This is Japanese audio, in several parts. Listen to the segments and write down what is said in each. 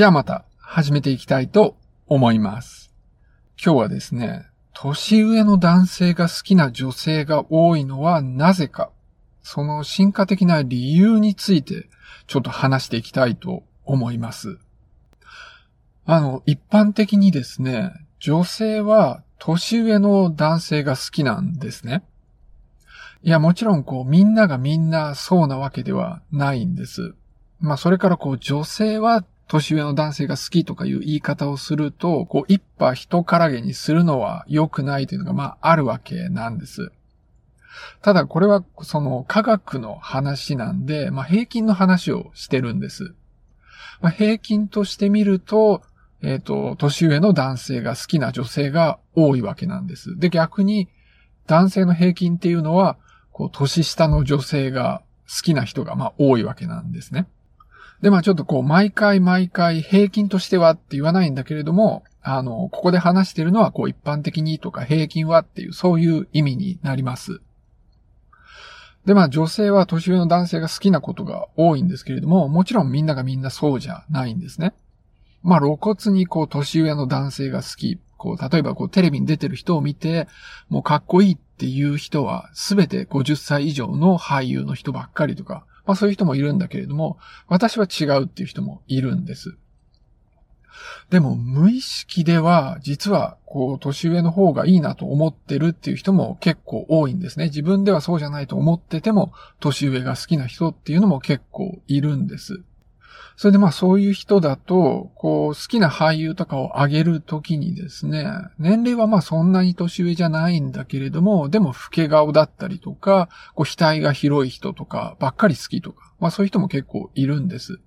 じゃあまた始めていきたいと思います。今日はですね、年上の男性が好きな女性が多いのはなぜか、その進化的な理由についてちょっと話していきたいと思います。あの、一般的にですね、女性は年上の男性が好きなんですね。いや、もちろんこう、みんながみんなそうなわけではないんです。まあ、それからこう、女性は年上の男性が好きとかいう言い方をすると、こう、一派人からげにするのは良くないというのが、まあ、あるわけなんです。ただ、これは、その、科学の話なんで、まあ、平均の話をしてるんです。まあ、平均としてみると、えっ、ー、と、年上の男性が好きな女性が多いわけなんです。で、逆に、男性の平均っていうのは、こう、年下の女性が好きな人が、まあ、多いわけなんですね。で、まあ、ちょっとこう、毎回毎回平均としてはって言わないんだけれども、あの、ここで話してるのは、こう、一般的にとか平均はっていう、そういう意味になります。で、まあ、女性は年上の男性が好きなことが多いんですけれども、もちろんみんながみんなそうじゃないんですね。まあ、露骨にこう、年上の男性が好き。こう、例えばこう、テレビに出てる人を見て、もうかっこいいっていう人は、すべて50歳以上の俳優の人ばっかりとか、まあそういう人もいるんだけれども、私は違うっていう人もいるんです。でも、無意識では、実は、こう、年上の方がいいなと思ってるっていう人も結構多いんですね。自分ではそうじゃないと思ってても、年上が好きな人っていうのも結構いるんです。それでまあそういう人だと、こう好きな俳優とかを挙げるときにですね、年齢はまあそんなに年上じゃないんだけれども、でも老け顔だったりとか、こう額が広い人とかばっかり好きとか、まあそういう人も結構いるんです。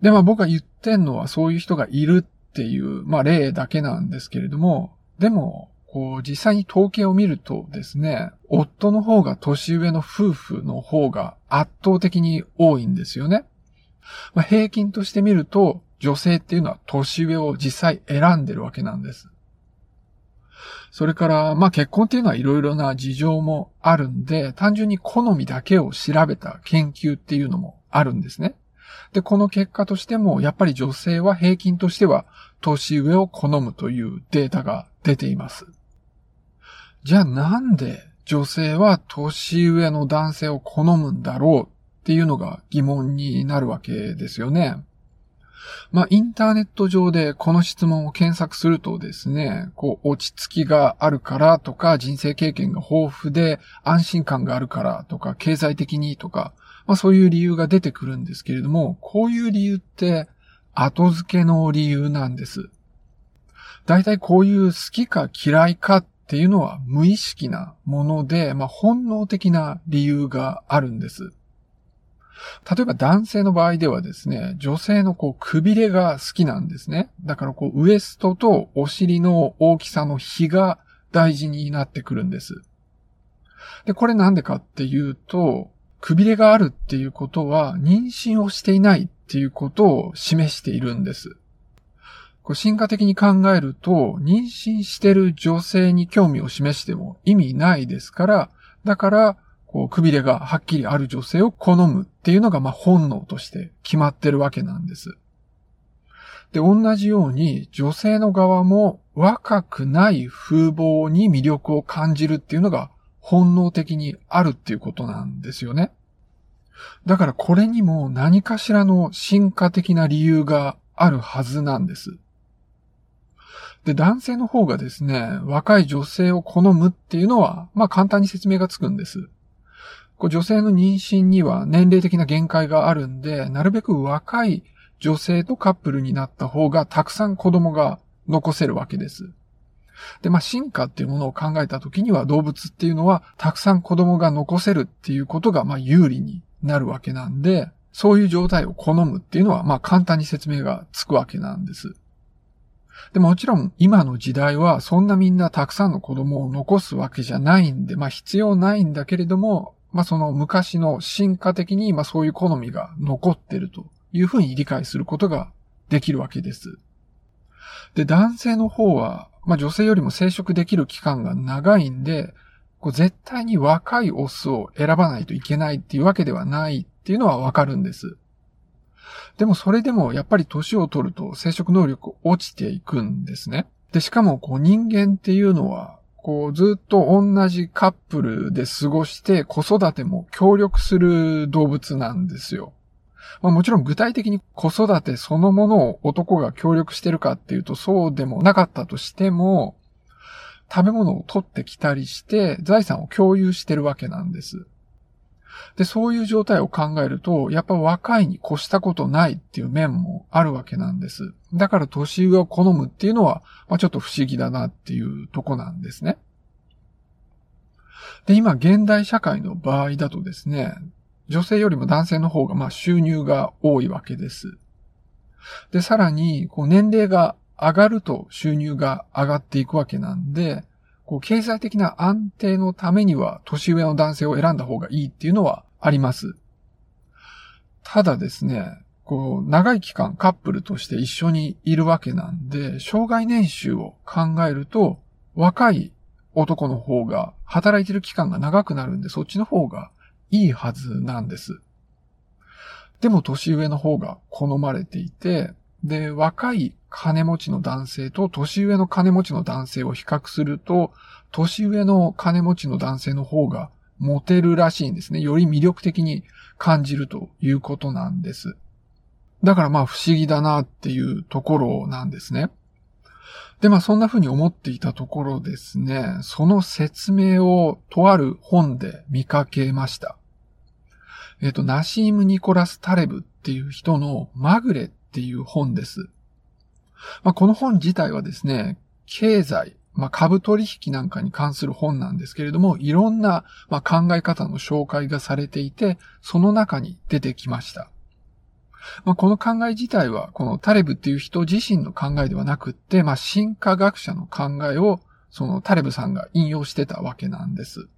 でまあ僕が言ってんのはそういう人がいるっていう、まあ例だけなんですけれども、でも、実際に統計を見るとですね、夫の方が年上の夫婦の方が圧倒的に多いんですよね。まあ、平均として見ると、女性っていうのは年上を実際選んでるわけなんです。それから、まあ結婚っていうのはいろいろな事情もあるんで、単純に好みだけを調べた研究っていうのもあるんですね。で、この結果としても、やっぱり女性は平均としては年上を好むというデータが出ています。じゃあなんで女性は年上の男性を好むんだろうっていうのが疑問になるわけですよね。まあ、インターネット上でこの質問を検索するとですね、こう、落ち着きがあるからとか、人生経験が豊富で安心感があるからとか、経済的にとか、まあそういう理由が出てくるんですけれども、こういう理由って後付けの理由なんです。大体こういう好きか嫌いかっっていうのは無意識なもので、まあ、本能的な理由があるんです。例えば男性の場合ではですね、女性のこう、くびれが好きなんですね。だからこう、ウエストとお尻の大きさの比が大事になってくるんです。で、これなんでかっていうと、くびれがあるっていうことは、妊娠をしていないっていうことを示しているんです。こう進化的に考えると、妊娠してる女性に興味を示しても意味ないですから、だから、こう、くびれがはっきりある女性を好むっていうのが、まあ、本能として決まってるわけなんです。で、同じように、女性の側も若くない風貌に魅力を感じるっていうのが本能的にあるっていうことなんですよね。だからこれにも何かしらの進化的な理由があるはずなんです。で、男性の方がですね、若い女性を好むっていうのは、まあ簡単に説明がつくんです。こう女性の妊娠には年齢的な限界があるんで、なるべく若い女性とカップルになった方がたくさん子供が残せるわけです。で、まあ進化っていうものを考えた時には動物っていうのはたくさん子供が残せるっていうことがま有利になるわけなんで、そういう状態を好むっていうのはまあ簡単に説明がつくわけなんです。でもちろん今の時代はそんなみんなたくさんの子供を残すわけじゃないんで、まあ必要ないんだけれども、まあその昔の進化的にまあそういう好みが残ってるというふうに理解することができるわけです。で、男性の方は、まあ女性よりも生殖できる期間が長いんで、こう絶対に若いオスを選ばないといけないっていうわけではないっていうのはわかるんです。でもそれでもやっぱり年を取ると生殖能力落ちていくんですね。で、しかもこう人間っていうのは、こうずっと同じカップルで過ごして子育ても協力する動物なんですよ。まあ、もちろん具体的に子育てそのものを男が協力してるかっていうとそうでもなかったとしても、食べ物を取ってきたりして財産を共有してるわけなんです。で、そういう状態を考えると、やっぱ若いに越したことないっていう面もあるわけなんです。だから年上を好むっていうのは、まあ、ちょっと不思議だなっていうとこなんですね。で、今、現代社会の場合だとですね、女性よりも男性の方が、まあ、収入が多いわけです。で、さらに、こう、年齢が上がると収入が上がっていくわけなんで、こう、経済的な安定のためには、年上の男性を選んだ方がいいっていうのはあります。ただですね、こう、長い期間カップルとして一緒にいるわけなんで、障害年収を考えると、若い男の方が働いてる期間が長くなるんで、そっちの方がいいはずなんです。でも年上の方が好まれていて、で、若い金持ちの男性と年上の金持ちの男性を比較すると、年上の金持ちの男性の方がモテるらしいんですね。より魅力的に感じるということなんです。だからまあ不思議だなっていうところなんですね。で、まあそんな風に思っていたところですね、その説明をとある本で見かけました。えっ、と、ナシーム・ニコラス・タレブっていう人のマグレっていう本です。まあ、この本自体はですね、経済、まあ、株取引なんかに関する本なんですけれども、いろんな、ま、考え方の紹介がされていて、その中に出てきました。まあ、この考え自体は、このタレブっていう人自身の考えではなくって、まあ、進化学者の考えを、そのタレブさんが引用してたわけなんです。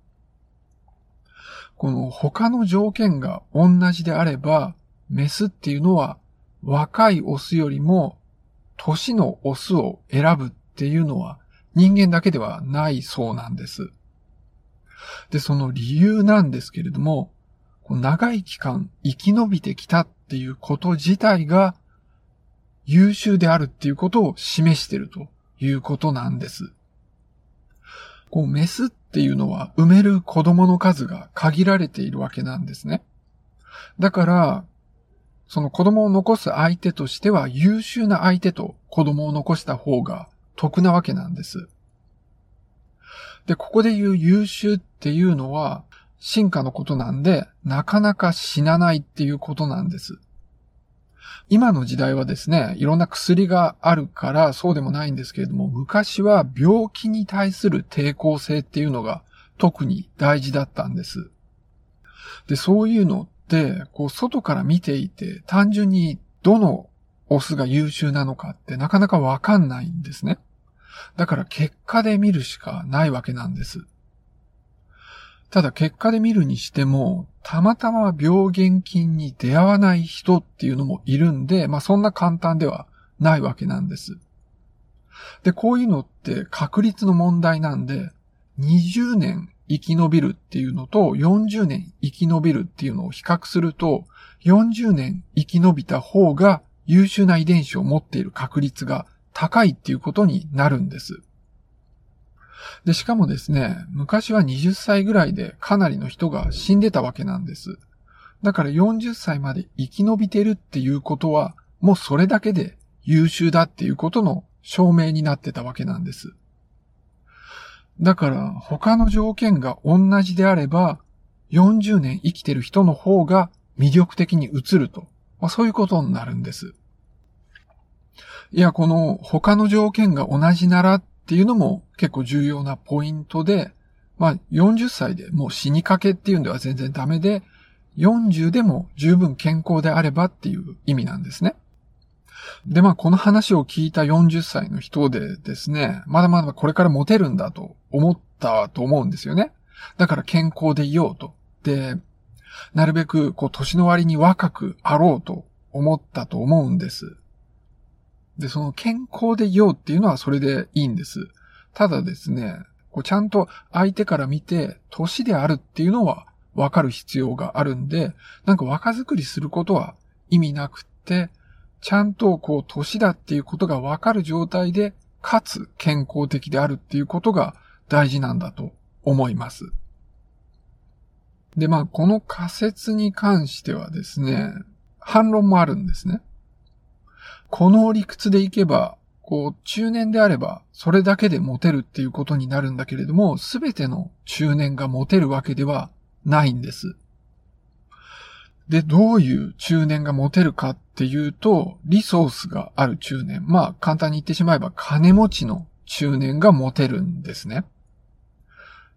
この他の条件が同じであれば、メスっていうのは若いオスよりも年のオスを選ぶっていうのは人間だけではないそうなんです。で、その理由なんですけれども、長い期間生き延びてきたっていうこと自体が優秀であるっていうことを示しているということなんです。こう、メスっていうのは産める子供の数が限られているわけなんですね。だから、その子供を残す相手としては優秀な相手と子供を残した方が得なわけなんです。で、ここで言う優秀っていうのは進化のことなんで、なかなか死なないっていうことなんです。今の時代はですね、いろんな薬があるからそうでもないんですけれども、昔は病気に対する抵抗性っていうのが特に大事だったんです。で、そういうのっ、こう、外から見ていて、単純にどのオスが優秀なのかってなかなかわかんないんですね。だから結果で見るしかないわけなんです。ただ結果で見るにしても、たまたま病原菌に出会わない人っていうのもいるんで、まあそんな簡単ではないわけなんです。で、こういうのって確率の問題なんで、20年生き延びるっていうのと40年生き延びるっていうのを比較すると、40年生き延びた方が優秀な遺伝子を持っている確率が高いっていうことになるんです。で、しかもですね、昔は20歳ぐらいでかなりの人が死んでたわけなんです。だから40歳まで生き延びてるっていうことは、もうそれだけで優秀だっていうことの証明になってたわけなんです。だから他の条件が同じであれば、40年生きてる人の方が魅力的に映ると。まあ、そういうことになるんです。いや、この他の条件が同じならっていうのも結構重要なポイントで、まあ40歳でもう死にかけっていうんでは全然ダメで、40でも十分健康であればっていう意味なんですね。で、まあこの話を聞いた40歳の人でですね、まだまだこれからモテるんだと思ったと思うんですよね。だから健康でいようと。で、なるべくこう年の割に若くあろうと思ったと思うんです。で、その健康でいようっていうのはそれでいいんです。ただですね、こうちゃんと相手から見て、年であるっていうのは分かる必要があるんで、なんか若作りすることは意味なくって、ちゃんとこう年だっていうことがわかる状態で、かつ健康的であるっていうことが大事なんだと思います。で、まあ、この仮説に関してはですね、反論もあるんですね。この理屈でいけば、こう、中年であれば、それだけでモテるっていうことになるんだけれども、すべての中年がモテるわけではないんです。で、どういう中年がモテるかっっていうと、リソースがある中年。まあ、簡単に言ってしまえば、金持ちの中年がモテるんですね。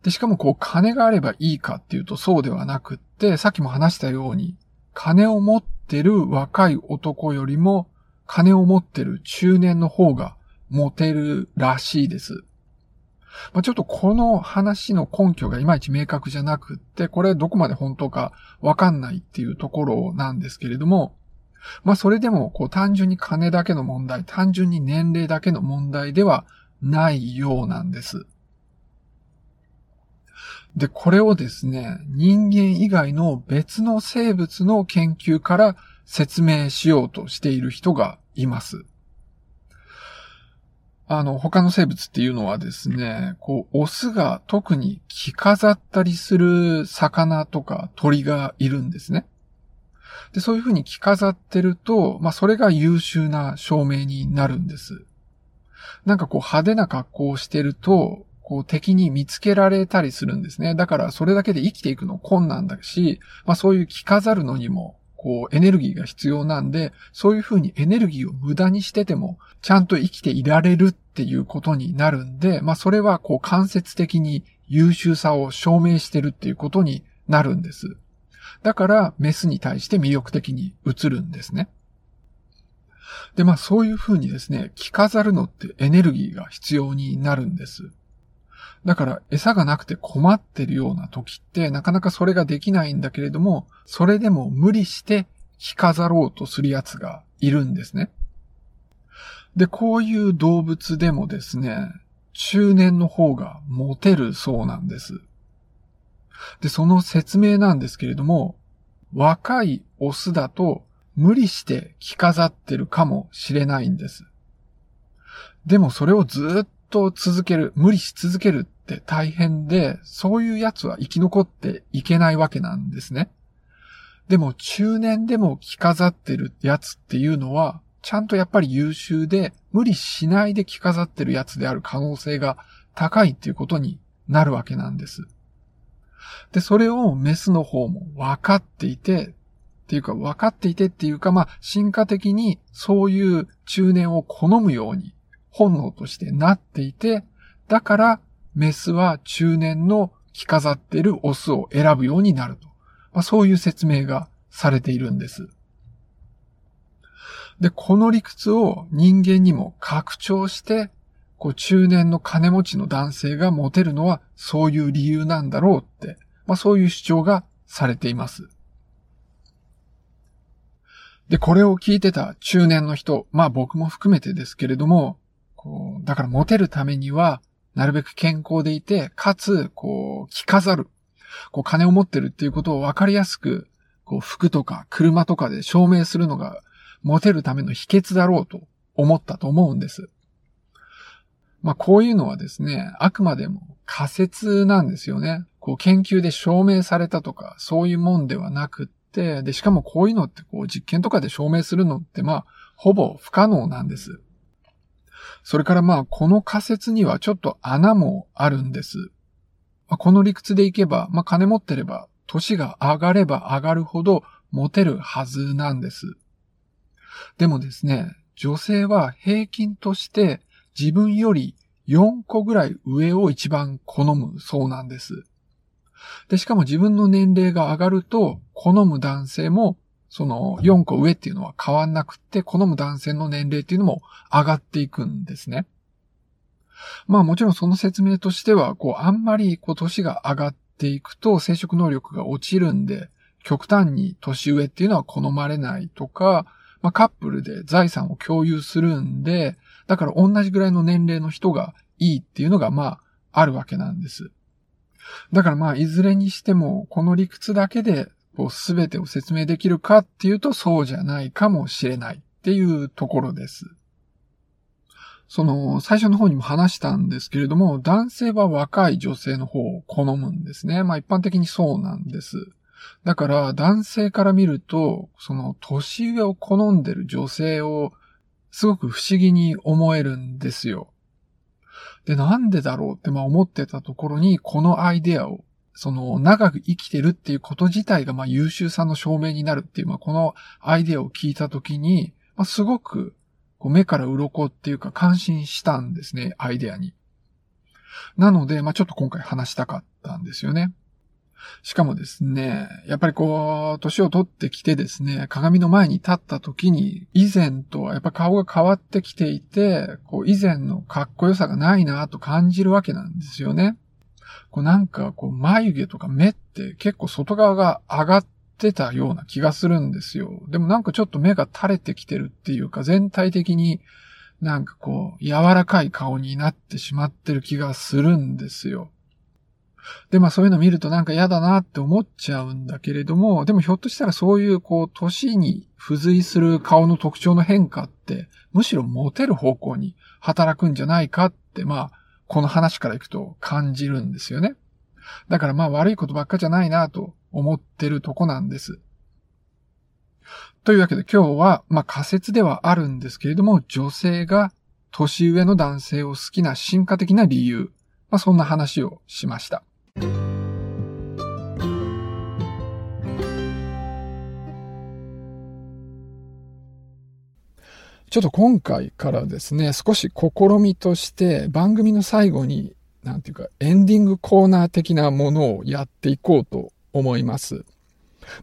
で、しかもこう、金があればいいかっていうとそうではなくって、さっきも話したように、金を持ってる若い男よりも、金を持ってる中年の方がモテるらしいです。まあ、ちょっとこの話の根拠がいまいち明確じゃなくって、これどこまで本当かわかんないっていうところなんですけれども、まあそれでもこう単純に金だけの問題、単純に年齢だけの問題ではないようなんです。で、これをですね、人間以外の別の生物の研究から説明しようとしている人がいます。あの、他の生物っていうのはですね、こう、オスが特に着飾ったりする魚とか鳥がいるんですね。で、そういうふうに着飾ってると、まあ、それが優秀な証明になるんです。なんかこう派手な格好をしてると、こう敵に見つけられたりするんですね。だからそれだけで生きていくの困難だし、まあそういう着飾るのにもこう、エネルギーが必要なんで、そういうふうにエネルギーを無駄にしてても、ちゃんと生きていられるっていうことになるんで、まあそれはこう間接的に優秀さを証明してるっていうことになるんです。だから、メスに対して魅力的に映るんですね。で、まあそういうふうにですね、着飾るのってエネルギーが必要になるんです。だから餌がなくて困ってるような時ってなかなかそれができないんだけれども、それでも無理して着飾ろうとする奴がいるんですね。で、こういう動物でもですね、中年の方がモテるそうなんです。で、その説明なんですけれども、若いオスだと無理して着飾ってるかもしれないんです。でもそれをずっと続ける、無理し続けるって大変で、そういうやつは生き残っていけないわけなんですね。でも中年でも着飾ってるやつっていうのは、ちゃんとやっぱり優秀で、無理しないで着飾ってるやつである可能性が高いっていうことになるわけなんです。で、それをメスの方も分かっていて、っていうか分かっていてっていうか、まあ、進化的にそういう中年を好むように本能としてなっていて、だからメスは中年の着飾っているオスを選ぶようになると。まあ、そういう説明がされているんです。で、この理屈を人間にも拡張して、こう中年の金持ちの男性がモテるのはそういう理由なんだろうって、まあそういう主張がされています。で、これを聞いてた中年の人、まあ僕も含めてですけれども、こう、だからモテるためには、なるべく健康でいて、かつ、こう、着飾る。こう、金を持ってるっていうことを分かりやすく、こう、服とか車とかで証明するのが、モテるための秘訣だろうと思ったと思うんです。まあ、こういうのはですね、あくまでも仮説なんですよね。こう、研究で証明されたとか、そういうもんではなくって、で、しかもこういうのってこう、実験とかで証明するのって、まあ、ほぼ不可能なんです。それからまあ、この仮説にはちょっと穴もあるんです。まあ、この理屈でいけば、まあ、金持ってれば、歳が上がれば上がるほどモテるはずなんです。でもですね、女性は平均として自分より4個ぐらい上を一番好むそうなんです。で、しかも自分の年齢が上がると、好む男性もその4個上っていうのは変わんなくって、好む男性の年齢っていうのも上がっていくんですね。まあもちろんその説明としては、こうあんまりこう年が上がっていくと生殖能力が落ちるんで、極端に年上っていうのは好まれないとか、まあカップルで財産を共有するんで、だから同じぐらいの年齢の人がいいっていうのがまああるわけなんです。だからまあいずれにしてもこの理屈だけでこう全てを説明できるかっていうとそうじゃないかもしれないっていうところです。その、最初の方にも話したんですけれども、男性は若い女性の方を好むんですね。まあ一般的にそうなんです。だから男性から見ると、その年上を好んでる女性をすごく不思議に思えるんですよ。で、なんでだろうってまあ思ってたところに、このアイデアを、その長く生きてるっていうこと自体がまあ優秀さの証明になるっていう、まあこのアイデアを聞いたときに、まあすごくこう目から鱗っていうか感心したんですね、アイデアに。なので、まあちょっと今回話したかったんですよね。しかもですね、やっぱりこう、年を取ってきてですね、鏡の前に立った時に、以前とはやっぱ顔が変わってきていて、こう、以前のかっこよさがないなと感じるわけなんですよね。こうなんか、こう、眉毛とか目って結構外側が上がってたような気がするんですよ。でもなんかちょっと目が垂れてきてるっていうか、全体的になんかこう、柔らかい顔になってしまってる気がするんですよ。で、まあそういうの見るとなんか嫌だなって思っちゃうんだけれども、でもひょっとしたらそういうこう、年に付随する顔の特徴の変化って、むしろモテる方向に働くんじゃないかって、まあ、この話からいくと感じるんですよね。だからまあ悪いことばっかじゃないなと思ってるとこなんです。というわけで今日は、まあ仮説ではあるんですけれども、女性が年上の男性を好きな進化的な理由、まあそんな話をしました。ちょっと今回からですね、少し試みとして番組の最後に、なんていうか、エンディングコーナー的なものをやっていこうと思います。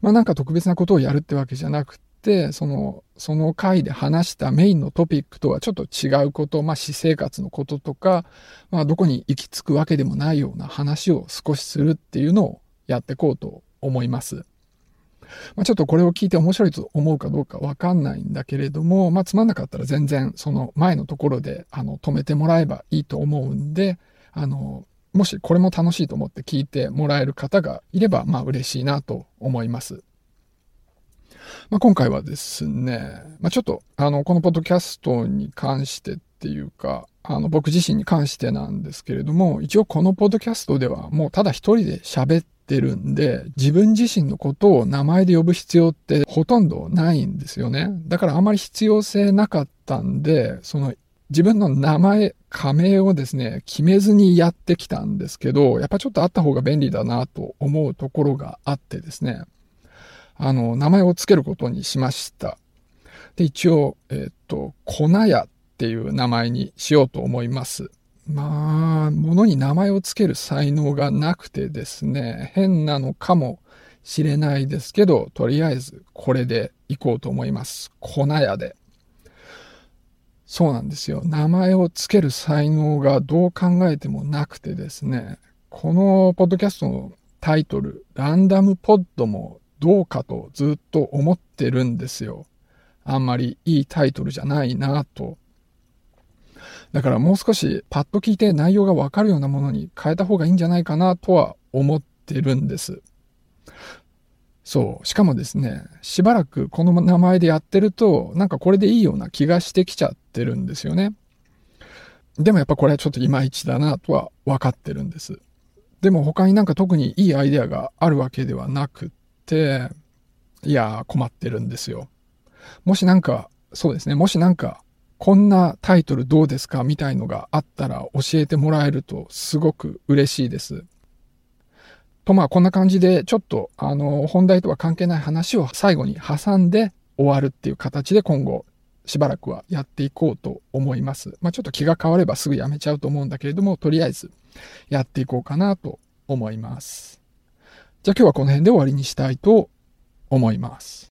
まあなんか特別なことをやるってわけじゃなくて、その、その回で話したメインのトピックとはちょっと違うこと、まあ私生活のこととか、まあどこに行き着くわけでもないような話を少しするっていうのをやっていこうと思います。まあ、ちょっとこれを聞いて面白いと思うかどうかわかんないんだけれども、まあ、つまんなかったら全然その前のところで、あの、止めてもらえばいいと思うんで、あの、もしこれも楽しいと思って聞いてもらえる方がいれば、まあ嬉しいなと思います。まあ、今回はですね、まあ、ちょっと、あの、このポッドキャストに関してっていうか、あの、僕自身に関してなんですけれども、一応このポッドキャストではもうただ一人で喋ってるんで、自分自身のことを名前で呼ぶ必要ってほとんどないんですよね。だからあまり必要性なかったんで、その自分の名前、仮名をですね、決めずにやってきたんですけど、やっぱちょっとあった方が便利だなと思うところがあってですね、あの、名前を付けることにしました。で、一応、えっ、と、粉屋っていう名前にしようと思います。まあ、物に名前を付ける才能がなくてですね、変なのかもしれないですけど、とりあえずこれでいこうと思います。粉屋で。そうなんですよ。名前を付ける才能がどう考えてもなくてですね、このポッドキャストのタイトル、ランダムポッドもどうかとずっと思ってるんですよ。あんまりいいタイトルじゃないなとだからもう少しパッと聞いて内容がわかるようなものに変えた方がいいんじゃないかなとは思ってるんです。そう。しかもですね、しばらくこの名前でやってると、なんかこれでいいような気がしてきちゃってるんですよね。でもやっぱこれはちょっといまいちだなとは分かってるんです。でも他になんか特にいいアイデアがあるわけではなく、いや困ってるんですよ。もしなんか、そうですね、もしなんかこんなタイトルどうですかみたいのがあったら教えてもらえるとすごく嬉しいです。とまあこんな感じでちょっとあの本題とは関係ない話を最後に挟んで終わるっていう形で今後しばらくはやっていこうと思います。まあちょっと気が変わればすぐやめちゃうと思うんだけれどもとりあえずやっていこうかなと思います。じゃあ今日はこの辺で終わりにしたいと思います。